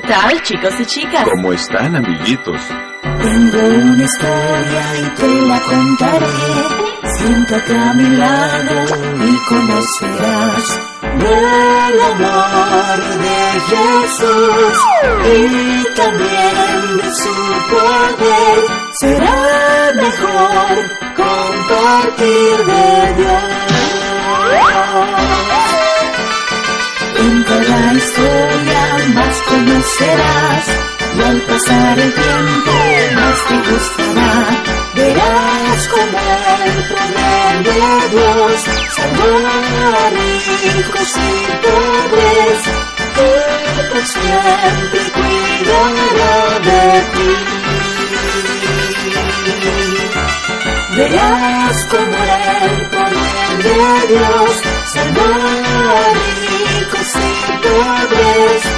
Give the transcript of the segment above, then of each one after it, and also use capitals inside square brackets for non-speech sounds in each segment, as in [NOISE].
¿Qué tal, chicos y chicas? ¿Cómo están, amiguitos? Tengo una historia y te la contaré. Siéntate a mi lado y conocerás del amor de Jesús y también de su poder. Será mejor compartir de Dios. En cada historia más conocerás y al pasar el tiempo más te gustará. Verás como el poder de Dios salvará a ricos y pobres que por siempre cuidará de ti. Verás como el poder de Dios salvará a ricos y pobres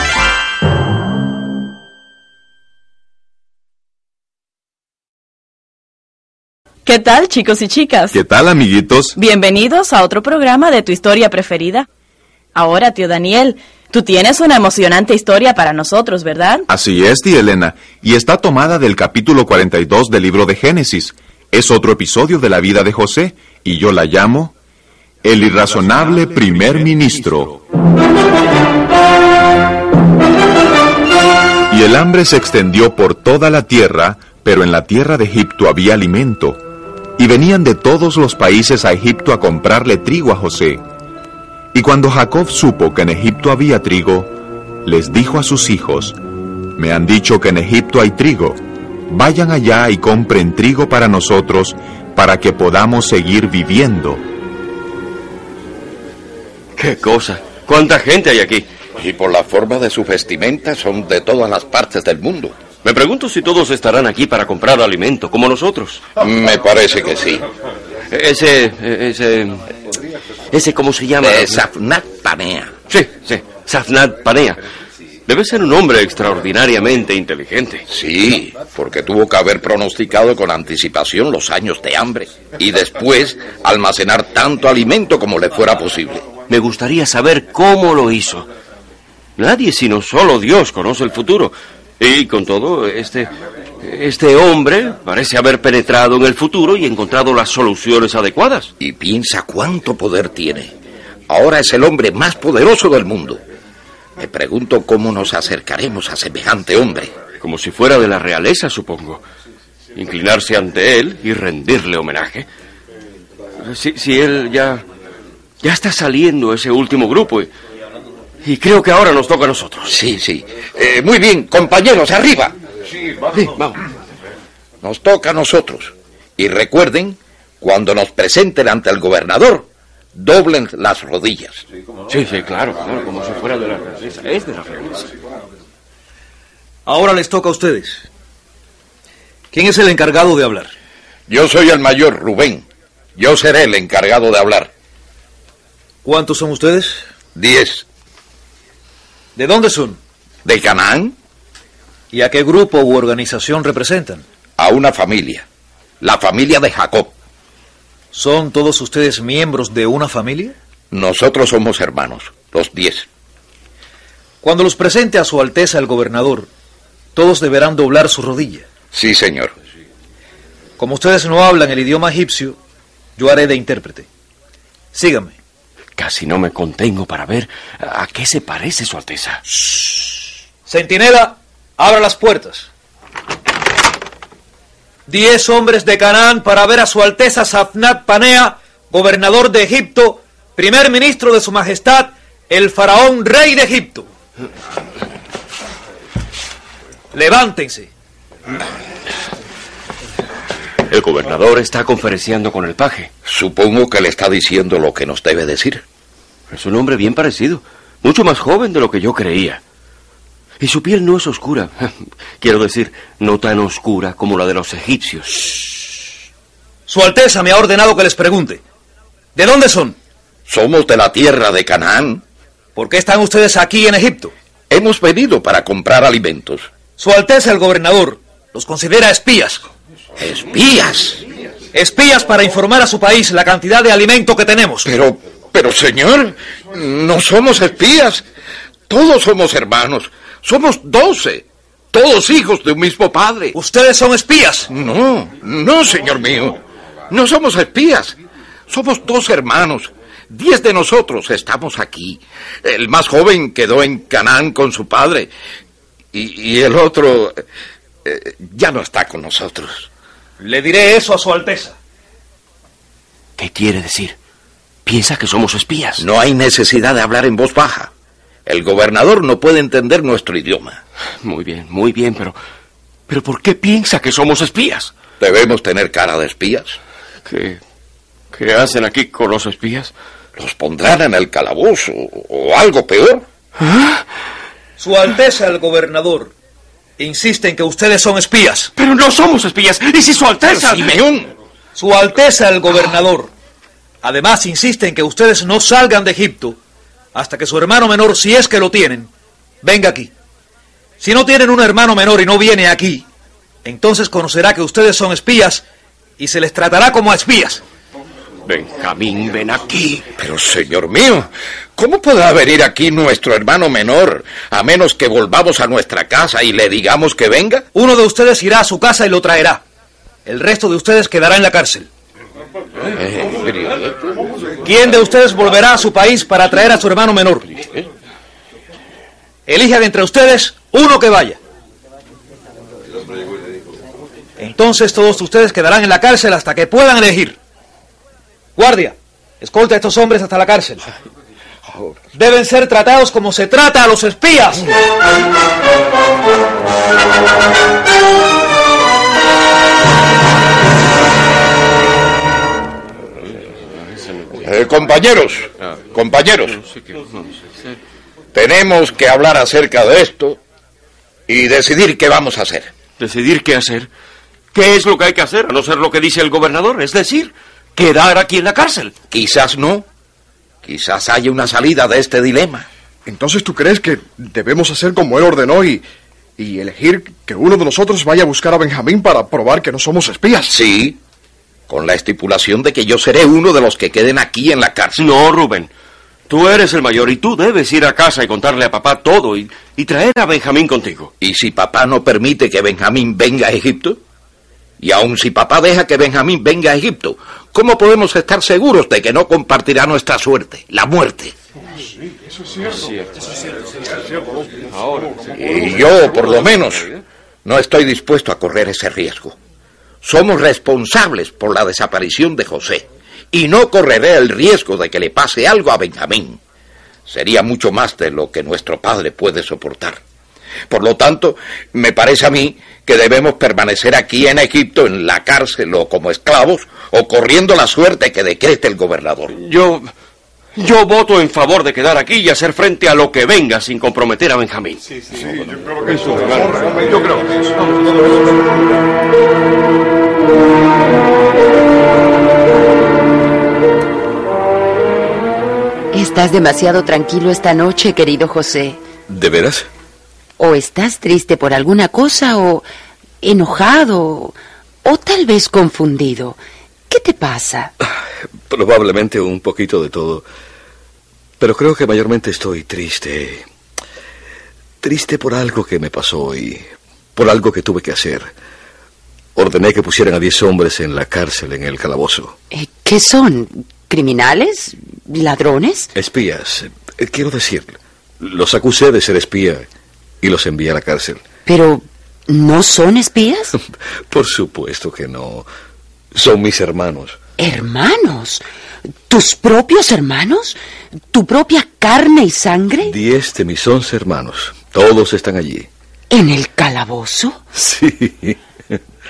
¿Qué tal, chicos y chicas? ¿Qué tal, amiguitos? Bienvenidos a otro programa de tu historia preferida. Ahora, tío Daniel, tú tienes una emocionante historia para nosotros, ¿verdad? Así es, tía Elena, y está tomada del capítulo 42 del libro de Génesis. Es otro episodio de la vida de José, y yo la llamo El irrazonable primer ministro. Y el hambre se extendió por toda la tierra, pero en la tierra de Egipto había alimento. Y venían de todos los países a Egipto a comprarle trigo a José. Y cuando Jacob supo que en Egipto había trigo, les dijo a sus hijos, Me han dicho que en Egipto hay trigo, vayan allá y compren trigo para nosotros, para que podamos seguir viviendo. ¡Qué cosa! ¿Cuánta gente hay aquí? Y por la forma de su vestimenta son de todas las partes del mundo. Me pregunto si todos estarán aquí para comprar alimento, como nosotros. Me parece que sí. Ese, ese, ese, ¿cómo se llama? Eh, Safnat Panea. Sí, sí, Safnat Panea. Debe ser un hombre extraordinariamente inteligente. Sí, porque tuvo que haber pronosticado con anticipación los años de hambre y después almacenar tanto alimento como le fuera posible. Me gustaría saber cómo lo hizo. Nadie sino solo Dios conoce el futuro. Y con todo, este, este hombre parece haber penetrado en el futuro y encontrado las soluciones adecuadas. Y piensa cuánto poder tiene. Ahora es el hombre más poderoso del mundo. Me pregunto cómo nos acercaremos a semejante hombre. Como si fuera de la realeza, supongo. Inclinarse ante él y rendirle homenaje. Si, si él ya. ya está saliendo ese último grupo. Y, y creo que ahora nos toca a nosotros. Sí, sí. Eh, muy bien, compañeros, arriba. Sí, vamos. Nos toca a nosotros. Y recuerden, cuando nos presenten ante el gobernador, doblen las rodillas. Sí, sí, claro, claro, como si fuera de la realeza. Es de la realeza. Ahora les toca a ustedes. ¿Quién es el encargado de hablar? Yo soy el mayor Rubén. Yo seré el encargado de hablar. ¿Cuántos son ustedes? Diez. ¿De dónde son? ¿De Canaán? ¿Y a qué grupo u organización representan? A una familia. La familia de Jacob. ¿Son todos ustedes miembros de una familia? Nosotros somos hermanos, los diez. Cuando los presente a su Alteza el gobernador, todos deberán doblar su rodilla. Sí, señor. Como ustedes no hablan el idioma egipcio, yo haré de intérprete. Síganme. Casi no me contengo para ver a qué se parece Su Alteza. Centinela, abra las puertas. Diez hombres de Canaán para ver a su Alteza Safnat Panea, gobernador de Egipto, primer ministro de su Majestad, el faraón rey de Egipto. Levántense. El gobernador está conferenciando con el paje. Supongo que le está diciendo lo que nos debe decir. Es un hombre bien parecido, mucho más joven de lo que yo creía. Y su piel no es oscura. [LAUGHS] Quiero decir, no tan oscura como la de los egipcios. Su Alteza me ha ordenado que les pregunte. ¿De dónde son? Somos de la tierra de Canaán. ¿Por qué están ustedes aquí en Egipto? Hemos venido para comprar alimentos. Su Alteza el gobernador los considera espías. ¿Espías? Espías para informar a su país la cantidad de alimento que tenemos. Pero, pero señor, no somos espías. Todos somos hermanos. Somos doce. Todos hijos de un mismo padre. ¿Ustedes son espías? No, no, señor mío. No somos espías. Somos dos hermanos. Diez de nosotros estamos aquí. El más joven quedó en Canaán con su padre. Y, y el otro eh, ya no está con nosotros. Le diré eso a su Alteza. ¿Qué quiere decir? ¿Piensa que somos espías? No hay necesidad de hablar en voz baja. El gobernador no puede entender nuestro idioma. Muy bien, muy bien, pero... ¿Pero por qué piensa que somos espías? ¿Debemos tener cara de espías? ¿Qué, qué hacen aquí con los espías? Los pondrán en el calabozo o algo peor. Su Alteza el gobernador insiste en que ustedes son espías. Pero no somos espías. ¿Y si Su Alteza... Simeón, Su Alteza el gobernador además insiste en que ustedes no salgan de Egipto hasta que su hermano menor, si es que lo tienen, venga aquí. Si no tienen un hermano menor y no viene aquí, entonces conocerá que ustedes son espías y se les tratará como a espías. Benjamín, ven aquí. Pero, señor mío, ¿cómo podrá venir aquí nuestro hermano menor a menos que volvamos a nuestra casa y le digamos que venga? Uno de ustedes irá a su casa y lo traerá. El resto de ustedes quedará en la cárcel. ¿Quién de ustedes volverá a su país para traer a su hermano menor? Elija de entre ustedes uno que vaya. Entonces todos ustedes quedarán en la cárcel hasta que puedan elegir. Guardia, escolta a estos hombres hasta la cárcel. Deben ser tratados como se trata a los espías. Eh, compañeros, compañeros, tenemos que hablar acerca de esto y decidir qué vamos a hacer. ¿Decidir qué hacer? ¿Qué es lo que hay que hacer? A no ser lo que dice el gobernador. Es decir, quedar aquí en la cárcel. Quizás no. Quizás haya una salida de este dilema. Entonces tú crees que debemos hacer como él ordenó y, y elegir que uno de nosotros vaya a buscar a Benjamín para probar que no somos espías. Sí, con la estipulación de que yo seré uno de los que queden aquí en la cárcel. No, Rubén. Tú eres el mayor y tú debes ir a casa y contarle a papá todo y, y traer a Benjamín contigo. ¿Y si papá no permite que Benjamín venga a Egipto? Y aun si papá deja que Benjamín venga a Egipto, ¿cómo podemos estar seguros de que no compartirá nuestra suerte, la muerte? Y yo, por lo menos, no estoy dispuesto a correr ese riesgo. Somos responsables por la desaparición de José y no correré el riesgo de que le pase algo a Benjamín. Sería mucho más de lo que nuestro padre puede soportar. Por lo tanto, me parece a mí que debemos permanecer aquí en Egipto, en la cárcel o como esclavos, o corriendo la suerte que decrete el gobernador. Yo. Yo voto en favor de quedar aquí y hacer frente a lo que venga sin comprometer a Benjamín. Sí, sí, yo creo que eso. Yo creo que eso. Estás demasiado tranquilo esta noche, querido José. ¿De veras? ¿O estás triste por alguna cosa o enojado o tal vez confundido? ¿Qué te pasa? Probablemente un poquito de todo. Pero creo que mayormente estoy triste. Triste por algo que me pasó y por algo que tuve que hacer. Ordené que pusieran a diez hombres en la cárcel, en el calabozo. Eh, ¿Qué son? ¿Criminales? ¿Ladrones? Espías. Eh, quiero decir, los acusé de ser espía y los envié a la cárcel. Pero, ¿no son espías? [LAUGHS] Por supuesto que no. Son mis hermanos. ¿Hermanos? ¿Tus propios hermanos? ¿Tu propia carne y sangre? Diez de mis once hermanos. Todos están allí. ¿En el calabozo? [LAUGHS] Sí.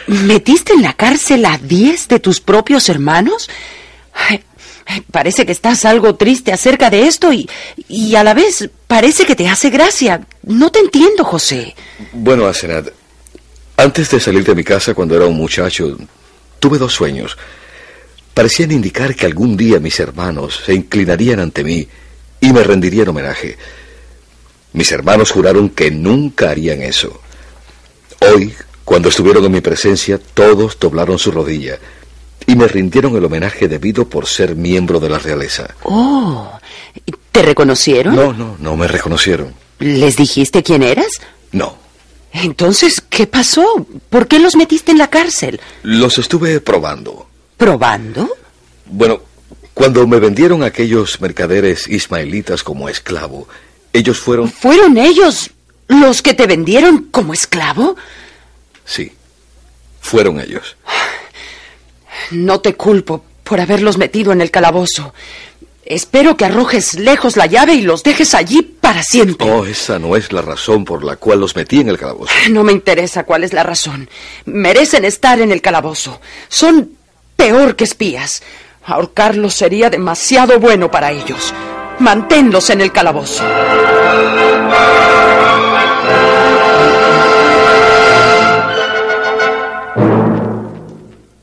¿Metiste en la cárcel a diez de tus propios hermanos? Parece que estás algo triste acerca de esto y, y a la vez parece que te hace gracia. No te entiendo, José. Bueno, Asenat, antes de salir de mi casa cuando era un muchacho, tuve dos sueños. Parecían indicar que algún día mis hermanos se inclinarían ante mí y me rendirían homenaje. Mis hermanos juraron que nunca harían eso. Hoy, cuando estuvieron en mi presencia, todos doblaron su rodilla y me rindieron el homenaje debido por ser miembro de la realeza. Oh, ¿te reconocieron? No, no, no me reconocieron. ¿Les dijiste quién eras? No. Entonces, ¿qué pasó? ¿Por qué los metiste en la cárcel? Los estuve probando. ¿Probando? Bueno, cuando me vendieron aquellos mercaderes ismaelitas como esclavo, ellos fueron... ¿Fueron ellos los que te vendieron como esclavo? Sí, fueron ellos. No te culpo por haberlos metido en el calabozo. Espero que arrojes lejos la llave y los dejes allí para siempre. Oh, esa no es la razón por la cual los metí en el calabozo. [LAUGHS] No me interesa cuál es la razón. Merecen estar en el calabozo. Son peor que espías. Ahorcarlos sería demasiado bueno para ellos. Manténlos en el calabozo.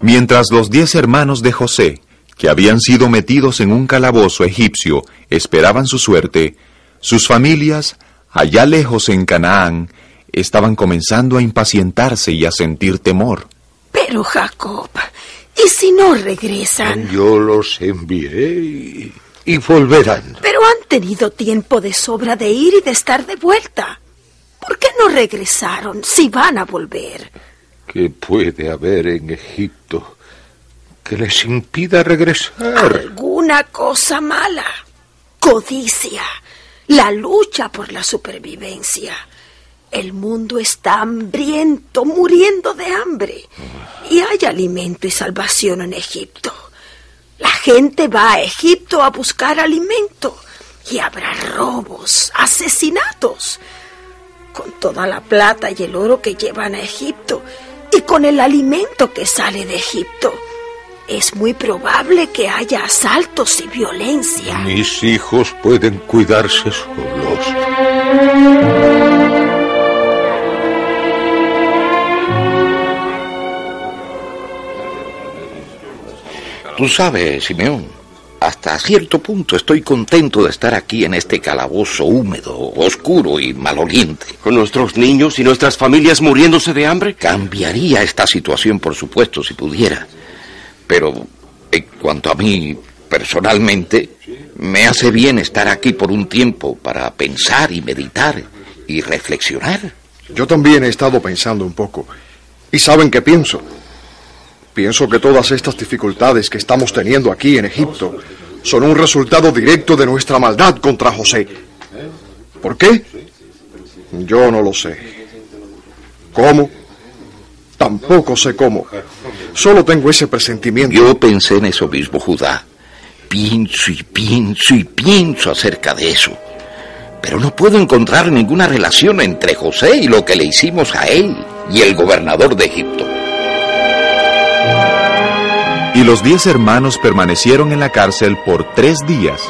Mientras los diez hermanos de José, que habían sido metidos en un calabozo egipcio, esperaban su suerte, sus familias, allá lejos en Canaán, estaban comenzando a impacientarse y a sentir temor. Pero Jacob, ¿y si no regresan? Yo los envié y, y volverán. Pero han tenido tiempo de sobra de ir y de estar de vuelta. ¿Por qué no regresaron si van a volver? ¿Qué puede haber en Egipto que les impida regresar? Alguna cosa mala. Codicia. La lucha por la supervivencia. El mundo está hambriento, muriendo de hambre. Y hay alimento y salvación en Egipto. La gente va a Egipto a buscar alimento. Y habrá robos, asesinatos. Con toda la plata y el oro que llevan a Egipto y con el alimento que sale de Egipto. Es muy probable que haya asaltos y violencia. Mis hijos pueden cuidarse solos. Tú sabes, Simeón, hasta cierto punto estoy contento de estar aquí en este calabozo húmedo, oscuro y maloliente. ¿Con nuestros niños y nuestras familias muriéndose de hambre? Cambiaría esta situación, por supuesto, si pudiera. Pero en cuanto a mí, personalmente, me hace bien estar aquí por un tiempo para pensar y meditar y reflexionar. Yo también he estado pensando un poco. ¿Y saben qué pienso? Pienso que todas estas dificultades que estamos teniendo aquí en Egipto son un resultado directo de nuestra maldad contra José. ¿Por qué? Yo no lo sé. ¿Cómo? Tampoco sé cómo. Solo tengo ese presentimiento. Yo pensé en eso mismo, Judá. Pienso y pienso y pienso acerca de eso. Pero no puedo encontrar ninguna relación entre José y lo que le hicimos a él y el gobernador de Egipto. Y los diez hermanos permanecieron en la cárcel por tres días.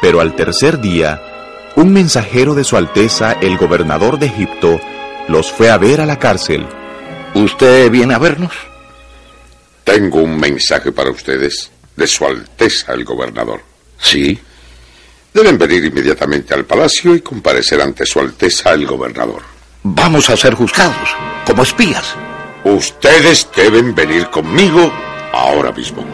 Pero al tercer día, un mensajero de Su Alteza, el gobernador de Egipto, los fue a ver a la cárcel. ¿Usted viene a vernos? Tengo un mensaje para ustedes de Su Alteza el gobernador. Sí. Deben venir inmediatamente al palacio y comparecer ante Su Alteza el gobernador. Vamos a ser juzgados, como espías. Ustedes deben venir conmigo ahora mismo.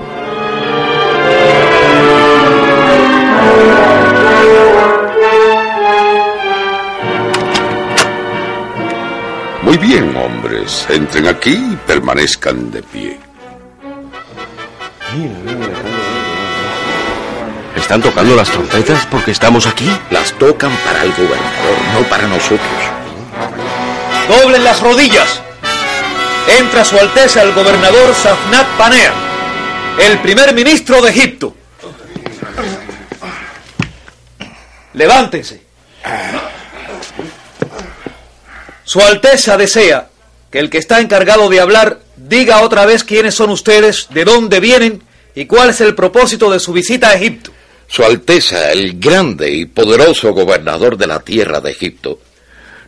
Muy bien, hombres. Entren aquí y permanezcan de pie. ¿Están tocando las trompetas porque estamos aquí? Las tocan para el gobernador, no para nosotros. Doblen las rodillas. Entra su Alteza el gobernador Safnat Panea, el primer ministro de Egipto. Levántense. Su Alteza desea que el que está encargado de hablar diga otra vez quiénes son ustedes, de dónde vienen y cuál es el propósito de su visita a Egipto. Su Alteza, el grande y poderoso gobernador de la tierra de Egipto.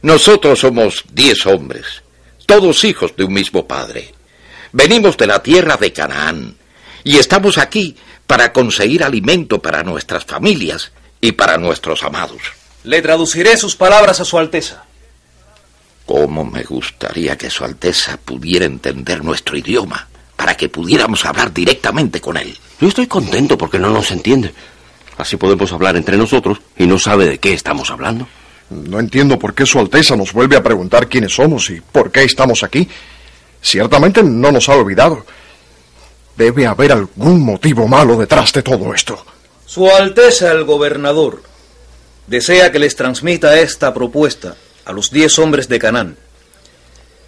Nosotros somos diez hombres, todos hijos de un mismo padre. Venimos de la tierra de Canaán y estamos aquí para conseguir alimento para nuestras familias y para nuestros amados. Le traduciré sus palabras a Su Alteza. Cómo me gustaría que Su Alteza pudiera entender nuestro idioma, para que pudiéramos hablar directamente con él. Yo estoy contento porque no nos entiende. Así podemos hablar entre nosotros y no sabe de qué estamos hablando. No entiendo por qué Su Alteza nos vuelve a preguntar quiénes somos y por qué estamos aquí. Ciertamente no nos ha olvidado. Debe haber algún motivo malo detrás de todo esto. Su Alteza el gobernador desea que les transmita esta propuesta a los diez hombres de Canaán.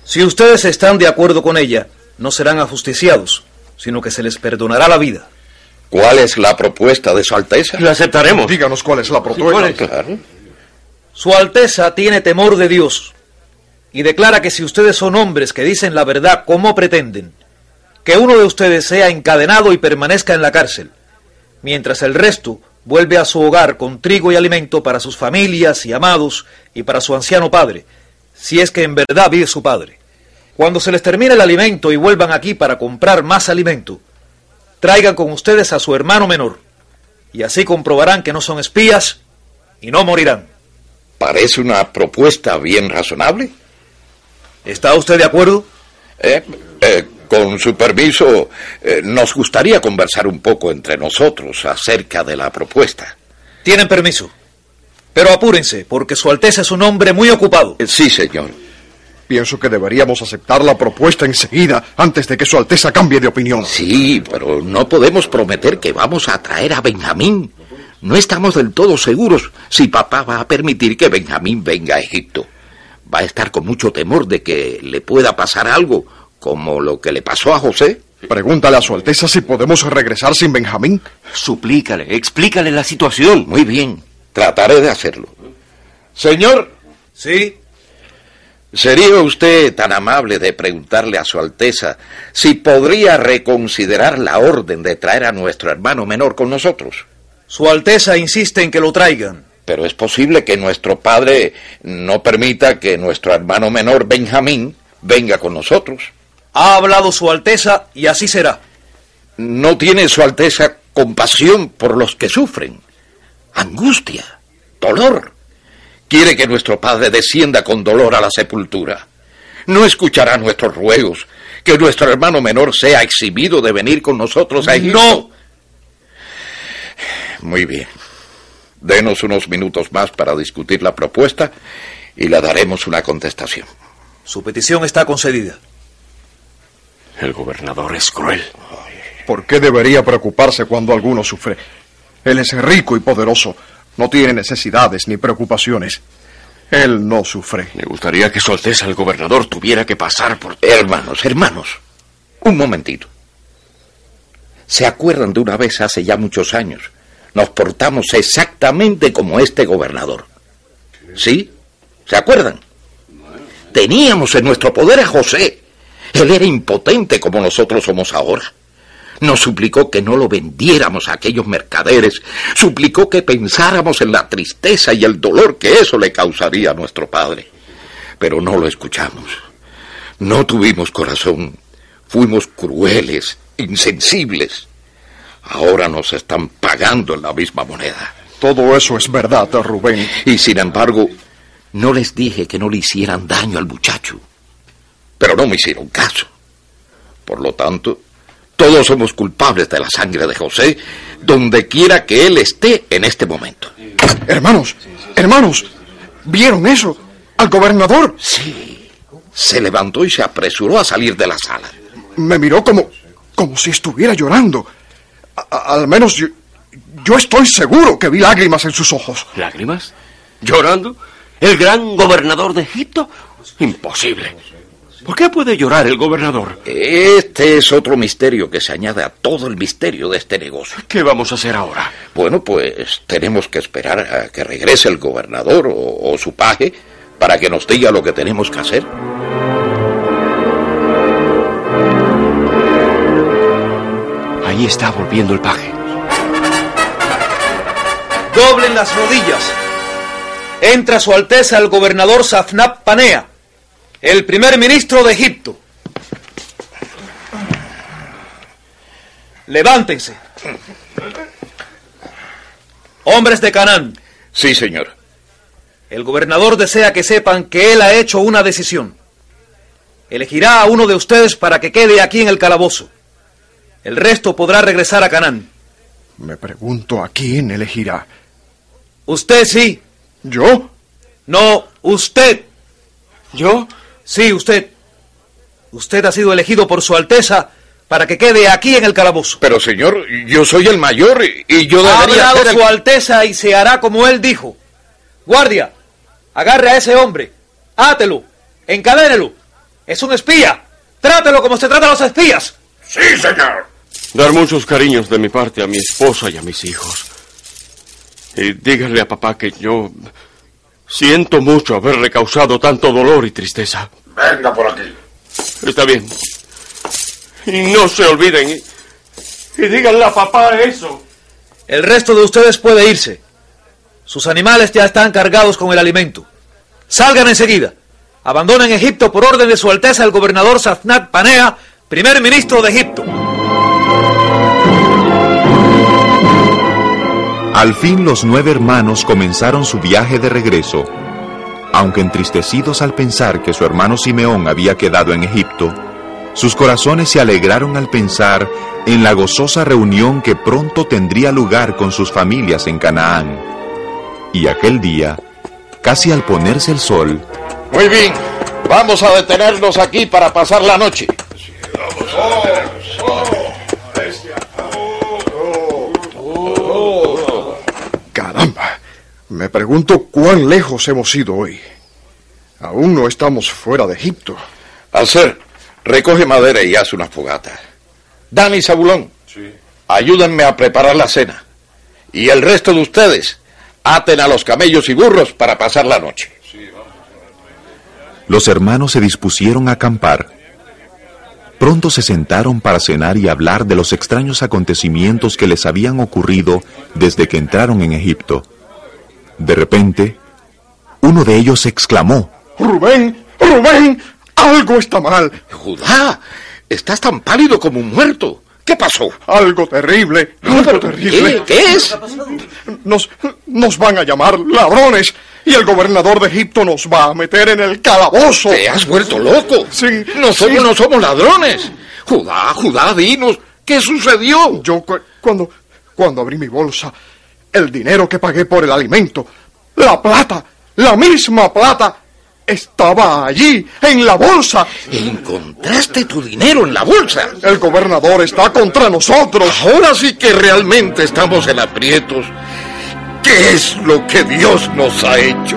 Si ustedes están de acuerdo con ella, no serán ajusticiados, sino que se les perdonará la vida. ¿Cuál es la propuesta de Su Alteza? La aceptaremos. Díganos cuál es la propuesta. Claro. Su Alteza tiene temor de Dios y declara que si ustedes son hombres que dicen la verdad como pretenden, que uno de ustedes sea encadenado y permanezca en la cárcel, mientras el resto vuelve a su hogar con trigo y alimento para sus familias y amados y para su anciano padre, si es que en verdad vive su padre. Cuando se les termine el alimento y vuelvan aquí para comprar más alimento, traigan con ustedes a su hermano menor, y así comprobarán que no son espías y no morirán. Parece una propuesta bien razonable. ¿Está usted de acuerdo? Eh, eh, con su permiso, eh, nos gustaría conversar un poco entre nosotros acerca de la propuesta. Tienen permiso. Pero apúrense, porque Su Alteza es un hombre muy ocupado. Eh, Sí, señor. Pienso que deberíamos aceptar la propuesta enseguida, antes de que Su Alteza cambie de opinión. Sí, pero no podemos prometer que vamos a traer a Benjamín. No estamos del todo seguros si papá va a permitir que Benjamín venga a Egipto. Va a estar con mucho temor de que le pueda pasar algo, como lo que le pasó a José. Pregúntale a Su Alteza si podemos regresar sin Benjamín. Suplícale, explícale la situación. Muy bien, trataré de hacerlo. Señor, Sí. ¿sería usted tan amable de preguntarle a Su Alteza si podría reconsiderar la orden de traer a nuestro hermano menor con nosotros? Su Alteza insiste en que lo traigan. Pero es posible que nuestro padre no permita que nuestro hermano menor Benjamín venga con nosotros. Ha hablado Su Alteza y así será. No tiene Su Alteza compasión por los que sufren. Angustia, dolor. Quiere que nuestro padre descienda con dolor a la sepultura. No escuchará nuestros ruegos. Que nuestro hermano menor sea exhibido de venir con nosotros a Egipto. No. Muy bien. Denos unos minutos más para discutir la propuesta y le daremos una contestación. Su petición está concedida. El gobernador es cruel. ¿Por qué debería preocuparse cuando alguno sufre? Él es rico y poderoso. No tiene necesidades ni preocupaciones. Él no sufre. Me gustaría que Su Alteza el gobernador tuviera que pasar por... Hermanos, hermanos, un momentito. ¿Se acuerdan de una vez hace ya muchos años? Nos portamos exactamente como este gobernador. ¿Sí? ¿Se acuerdan? Teníamos en nuestro poder a José. Él era impotente como nosotros somos ahora. Nos suplicó que no lo vendiéramos a aquellos mercaderes. Suplicó que pensáramos en la tristeza y el dolor que eso le causaría a nuestro padre. Pero no lo escuchamos. No tuvimos corazón. Fuimos crueles, insensibles. Ahora nos están pagando en la misma moneda. Todo eso es verdad, Rubén. Y sin embargo, no les dije que no le hicieran daño al muchacho. Pero no me hicieron caso. Por lo tanto, todos somos culpables de la sangre de José, donde quiera que él esté en este momento. Hermanos, hermanos, ¿vieron eso? ¿Al gobernador? Sí. Se levantó y se apresuró a salir de la sala. Me miró como, como si estuviera llorando. A- al menos yo, yo estoy seguro que vi lágrimas en sus ojos. ¿Lágrimas? ¿Llorando? ¿El gran gobernador de Egipto? Imposible. ¿Por qué puede llorar el gobernador? Este es otro misterio que se añade a todo el misterio de este negocio. ¿Qué vamos a hacer ahora? Bueno, pues tenemos que esperar a que regrese el gobernador o, o su paje para que nos diga lo que tenemos que hacer. Ahí está volviendo el paje. Doblen las rodillas. Entra Su Alteza el gobernador Safnap Panea, el primer ministro de Egipto. Levántense. Hombres de Canaán, Sí, señor. el gobernador desea que sepan que él ha hecho una decisión. Elegirá a uno de ustedes para que quede aquí en el calabozo. El resto podrá regresar a Canaán. Me pregunto a quién elegirá. Usted sí. ¿Yo? No, usted. ¿Yo? Sí, usted. Usted ha sido elegido por Su Alteza para que quede aquí en el calabozo. Pero, señor, yo soy el mayor y- yo ha debería hablado ser el- Su Alteza y se hará como él dijo. Guardia, agarre a ese hombre. Átelo. Encadénelo. Es un espía. Trátelo como se trata a los espías. Sí, señor. Dar muchos cariños de mi parte a mi esposa y a mis hijos. Y díganle a papá que yo siento mucho haberle causado tanto dolor y tristeza. Venga por aquí. Está bien. Y no se olviden. Y, y díganle a papá eso. El resto de ustedes puede irse. Sus animales ya están cargados con el alimento. Salgan enseguida. Abandonen Egipto por orden de Su Alteza el gobernador Safnat Panea, primer ministro de Egipto. Al fin los nueve hermanos comenzaron su viaje de regreso. Aunque entristecidos al pensar que su hermano Simeón había quedado en Egipto, sus corazones se alegraron al pensar en la gozosa reunión que pronto tendría lugar con sus familias en Canaán. Y aquel día, casi al ponerse el sol, Muy bien. Vamos a detenernos aquí para pasar la noche. Caramba. Me pregunto cuán lejos hemos ido hoy. Aún no estamos fuera de Egipto. Hacer, recoge madera y haz una fogata. Dani y Zabulón, ayúdenme a preparar la cena. Y el resto de ustedes, aten a los camellos y burros para pasar la noche. los hermanos se dispusieron a acampar. Pronto se sentaron para cenar y hablar de los extraños acontecimientos que les habían ocurrido desde que entraron en Egipto. De repente, uno de ellos exclamó, Rubén, Rubén, algo está mal. Judá, estás tan pálido como un muerto. ¿Qué pasó? Algo terrible, algo terrible. ¿qué? ¿Qué es? Nos, nos van a llamar ladrones y el gobernador de Egipto nos va a meter en el calabozo. ¿Te has vuelto loco? Sí. Nosotros sí. no somos ladrones. Judá, Judá, dinos, ¿qué sucedió? Yo cu- cuando, cuando abrí mi bolsa, el dinero que pagué por el alimento, la plata, la misma plata, estaba allí, en la bolsa. Encontraste tu dinero en la bolsa. El gobernador está contra nosotros. Ahora sí que realmente estamos en aprietos. ¿Qué es lo que Dios nos ha hecho?